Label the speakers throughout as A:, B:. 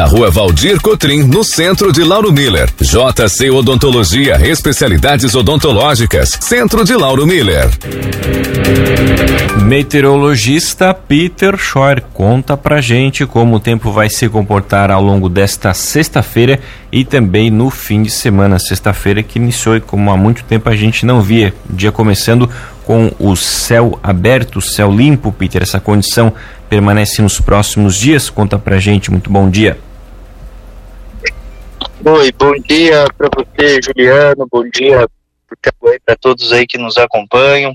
A: Na rua Valdir Cotrim, no centro de Lauro Miller. JC Odontologia, especialidades odontológicas. Centro de Lauro Miller.
B: Meteorologista Peter Schor conta pra gente como o tempo vai se comportar ao longo desta sexta-feira e também no fim de semana. Sexta-feira que iniciou e como há muito tempo a gente não via. Dia começando com o céu aberto, céu limpo, Peter. Essa condição permanece nos próximos dias? Conta pra gente. Muito bom dia.
C: Oi, bom dia para você, Juliano. Bom dia para todos aí que nos acompanham.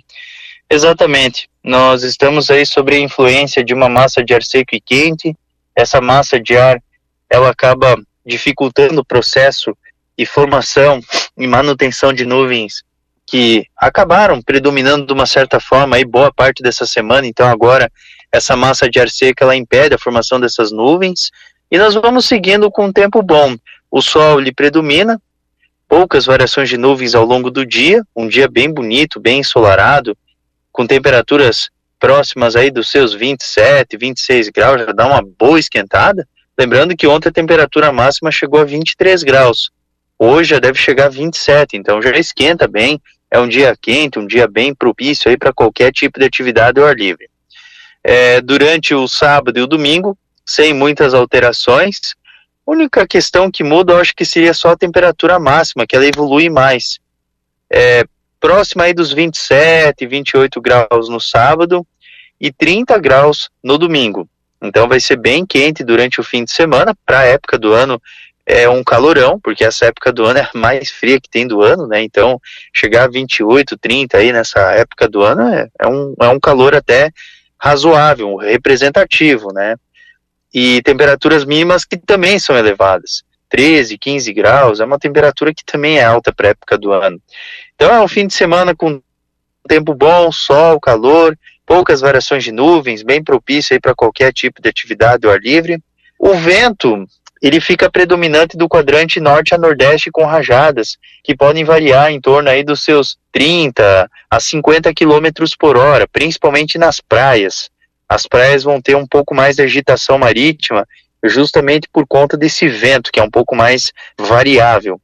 C: Exatamente. Nós estamos aí sobre a influência de uma massa de ar seco e quente. Essa massa de ar, ela acaba dificultando o processo e formação e manutenção de nuvens que acabaram predominando de uma certa forma aí boa parte dessa semana. Então agora essa massa de ar seco ela impede a formação dessas nuvens e nós vamos seguindo com um tempo bom. O sol lhe predomina, poucas variações de nuvens ao longo do dia, um dia bem bonito, bem ensolarado, com temperaturas próximas aí dos seus 27, 26 graus, já dá uma boa esquentada. Lembrando que ontem a temperatura máxima chegou a 23 graus. Hoje já deve chegar a 27, então já esquenta bem. É um dia quente, um dia bem propício aí para qualquer tipo de atividade ao ar livre. É, durante o sábado e o domingo, sem muitas alterações. Única questão que muda, eu acho que seria só a temperatura máxima, que ela evolui mais. É, próxima aí dos 27, 28 graus no sábado e 30 graus no domingo. Então vai ser bem quente durante o fim de semana. Para a época do ano é um calorão, porque essa época do ano é a mais fria que tem do ano, né? Então chegar a 28, 30 aí nessa época do ano é, é um, é um calor até razoável, representativo, né? E temperaturas mínimas que também são elevadas. 13, 15 graus, é uma temperatura que também é alta para a época do ano. Então é um fim de semana com tempo bom, sol, calor, poucas variações de nuvens, bem propício para qualquer tipo de atividade ao ar livre. O vento, ele fica predominante do quadrante norte a nordeste com rajadas, que podem variar em torno aí dos seus 30 a 50 quilômetros por hora, principalmente nas praias. As praias vão ter um pouco mais de agitação marítima, justamente por conta desse vento, que é um pouco mais variável.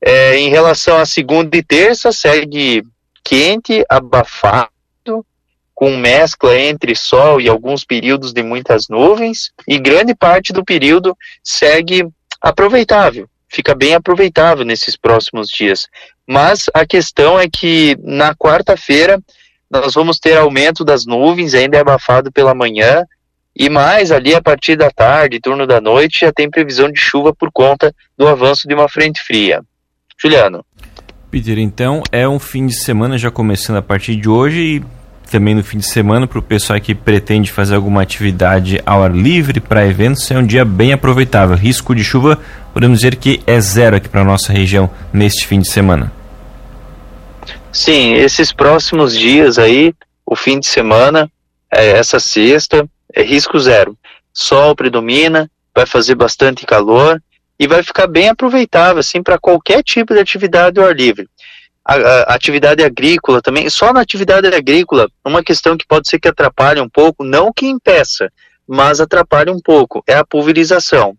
C: É, em relação a segunda e terça, segue quente, abafado, com mescla entre sol e alguns períodos de muitas nuvens, e grande parte do período segue aproveitável, fica bem aproveitável nesses próximos dias. Mas a questão é que na quarta-feira nós vamos ter aumento das nuvens, ainda é abafado pela manhã, e mais ali a partir da tarde, turno da noite, já tem previsão de chuva por conta do avanço de uma frente fria. Juliano.
B: Peter, então é um fim de semana já começando a partir de hoje e também no fim de semana para o pessoal que pretende fazer alguma atividade ao ar livre para eventos é um dia bem aproveitável. Risco de chuva podemos dizer que é zero aqui para nossa região neste fim de semana.
C: Sim, esses próximos dias aí, o fim de semana, é essa sexta, é risco zero. Sol predomina, vai fazer bastante calor e vai ficar bem aproveitável assim para qualquer tipo de atividade ao ar livre. A, a, atividade agrícola também, só na atividade agrícola, uma questão que pode ser que atrapalhe um pouco, não que impeça, mas atrapalhe um pouco, é a pulverização.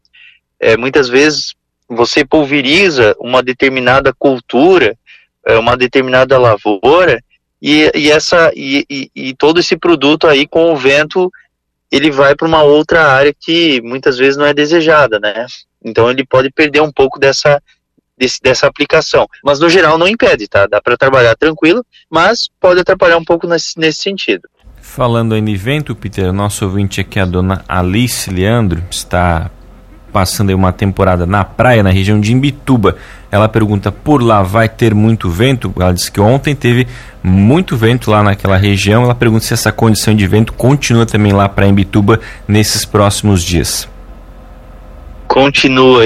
C: É, muitas vezes você pulveriza uma determinada cultura, uma determinada lavoura, e, e essa e, e, e, todo esse produto aí com o vento ele vai para uma outra área que muitas vezes não é desejada, né? Então ele pode perder um pouco dessa, desse, dessa aplicação. Mas no geral não impede, tá? Dá para trabalhar tranquilo, mas pode atrapalhar um pouco nesse, nesse sentido.
B: Falando em evento, Peter, nosso ouvinte aqui, a dona Alice Leandro, está passando aí uma temporada na praia, na região de Imbituba. Ela pergunta, por lá vai ter muito vento? Ela disse que ontem teve muito vento lá naquela região. Ela pergunta se essa condição de vento continua também lá para Imbituba nesses próximos dias
C: continua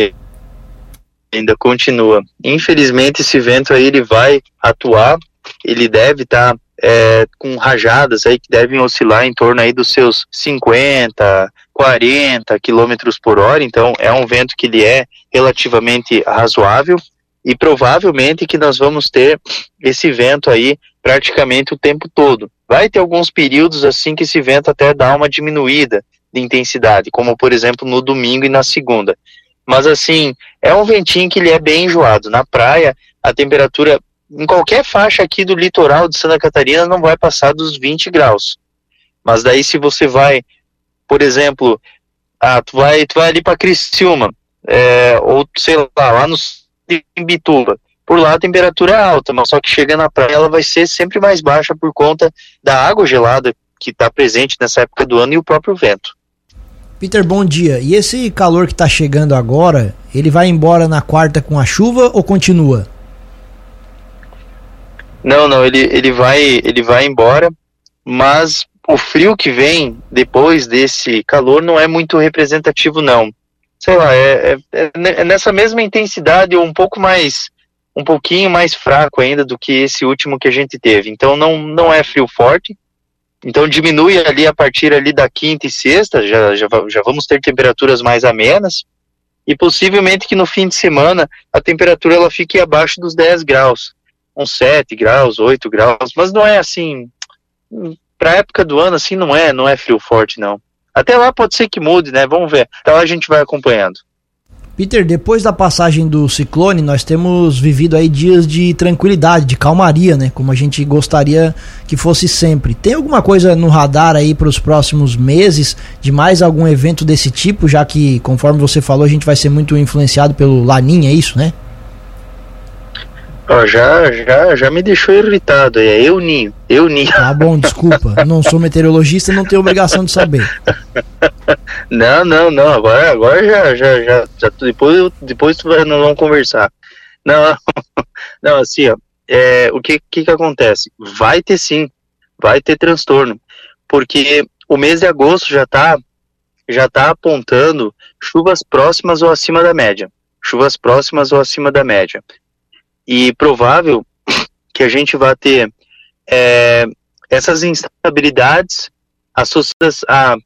C: ainda continua. Infelizmente esse vento aí ele vai atuar, ele deve estar tá, é, com rajadas aí que devem oscilar em torno aí dos seus 50, 40 km por hora, então é um vento que ele é relativamente razoável e provavelmente que nós vamos ter esse vento aí praticamente o tempo todo. Vai ter alguns períodos assim que esse vento até dá uma diminuída de intensidade, como por exemplo no domingo e na segunda. Mas assim, é um ventinho que ele é bem enjoado. Na praia, a temperatura em qualquer faixa aqui do litoral de Santa Catarina não vai passar dos 20 graus. Mas daí se você vai, por exemplo, ah, tu vai, tu vai ali para Criciúma, é, ou sei lá, lá no Bituba, por lá a temperatura é alta, mas só que chega na praia ela vai ser sempre mais baixa por conta da água gelada que está presente nessa época do ano e o próprio vento.
D: Peter, bom dia. E esse calor que está chegando agora, ele vai embora na quarta com a chuva ou continua?
C: Não, não, ele, ele, vai, ele vai embora, mas o frio que vem depois desse calor não é muito representativo, não. Sei lá, é, é, é nessa mesma intensidade ou um pouco mais um pouquinho mais fraco ainda do que esse último que a gente teve. Então não, não é frio forte. Então diminui ali a partir ali da quinta e sexta, já, já, já vamos ter temperaturas mais amenas. E possivelmente que no fim de semana a temperatura ela fique abaixo dos 10 graus. Uns 7 graus, 8 graus. Mas não é assim. Para a época do ano, assim, não é, não é frio forte, não. Até lá pode ser que mude, né? Vamos ver. Até lá a gente vai acompanhando.
D: Peter, depois da passagem do ciclone, nós temos vivido aí dias de tranquilidade, de calmaria, né? Como a gente gostaria que fosse sempre. Tem alguma coisa no radar aí para os próximos meses de mais algum evento desse tipo, já que, conforme você falou, a gente vai ser muito influenciado pelo Laninha, é isso, né?
C: Ó, já, já, já me deixou irritado. É eu ninho, eu ninho.
D: Ah, bom, desculpa. não sou meteorologista, não tenho obrigação de saber.
C: Não, não, não. Agora, agora já, já, já, já depois, depois nós vamos conversar. Não, não, assim, ó, é, o que, que que acontece? Vai ter sim, vai ter transtorno, porque o mês de agosto já tá, já tá apontando chuvas próximas ou acima da média, chuvas próximas ou acima da média e provável que a gente vá ter é, essas instabilidades associadas a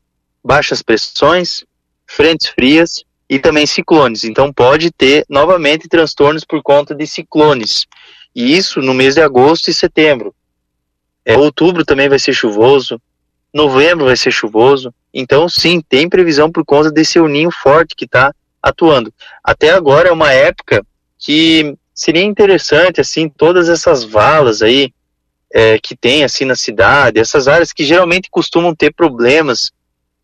C: baixas pressões, frentes frias e também ciclones. Então pode ter novamente transtornos por conta de ciclones. E isso no mês de agosto e setembro. É, outubro também vai ser chuvoso, novembro vai ser chuvoso. Então sim, tem previsão por conta desse uninho forte que está atuando. Até agora é uma época que seria interessante, assim, todas essas valas aí é, que tem, assim, na cidade, essas áreas que geralmente costumam ter problemas,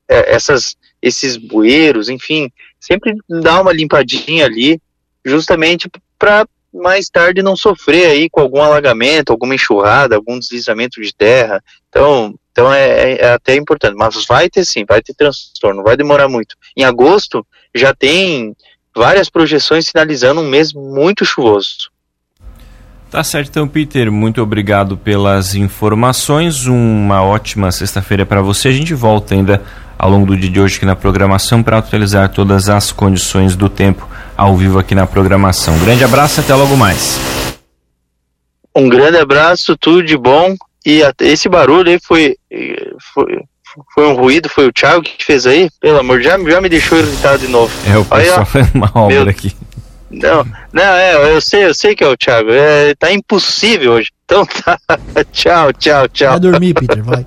C: é, essas, esses bueiros, enfim, sempre dar uma limpadinha ali, justamente para mais tarde não sofrer aí com algum alagamento, alguma enxurrada, algum deslizamento de terra. Então, então é, é, é até importante. Mas vai ter sim, vai ter transtorno, vai demorar muito. Em agosto já tem várias projeções sinalizando um mês muito chuvoso.
B: Tá certo, então, Peter. Muito obrigado pelas informações. Uma ótima sexta-feira para você. A gente volta ainda ao longo do dia de hoje aqui na programação para atualizar todas as condições do tempo ao vivo aqui na programação. grande abraço e até logo mais.
C: Um grande abraço, tudo de bom. E esse barulho aí foi, foi foi um ruído, foi o Thiago que fez aí? Pelo amor de Deus, já me deixou irritado de novo.
B: É, o pessoal fazendo uma obra meu... aqui.
C: Não, não, é, eu sei, eu sei que é o Thiago. É, tá impossível hoje. Então tá. tchau, tchau, tchau.
D: Vai dormir, Peter, vai.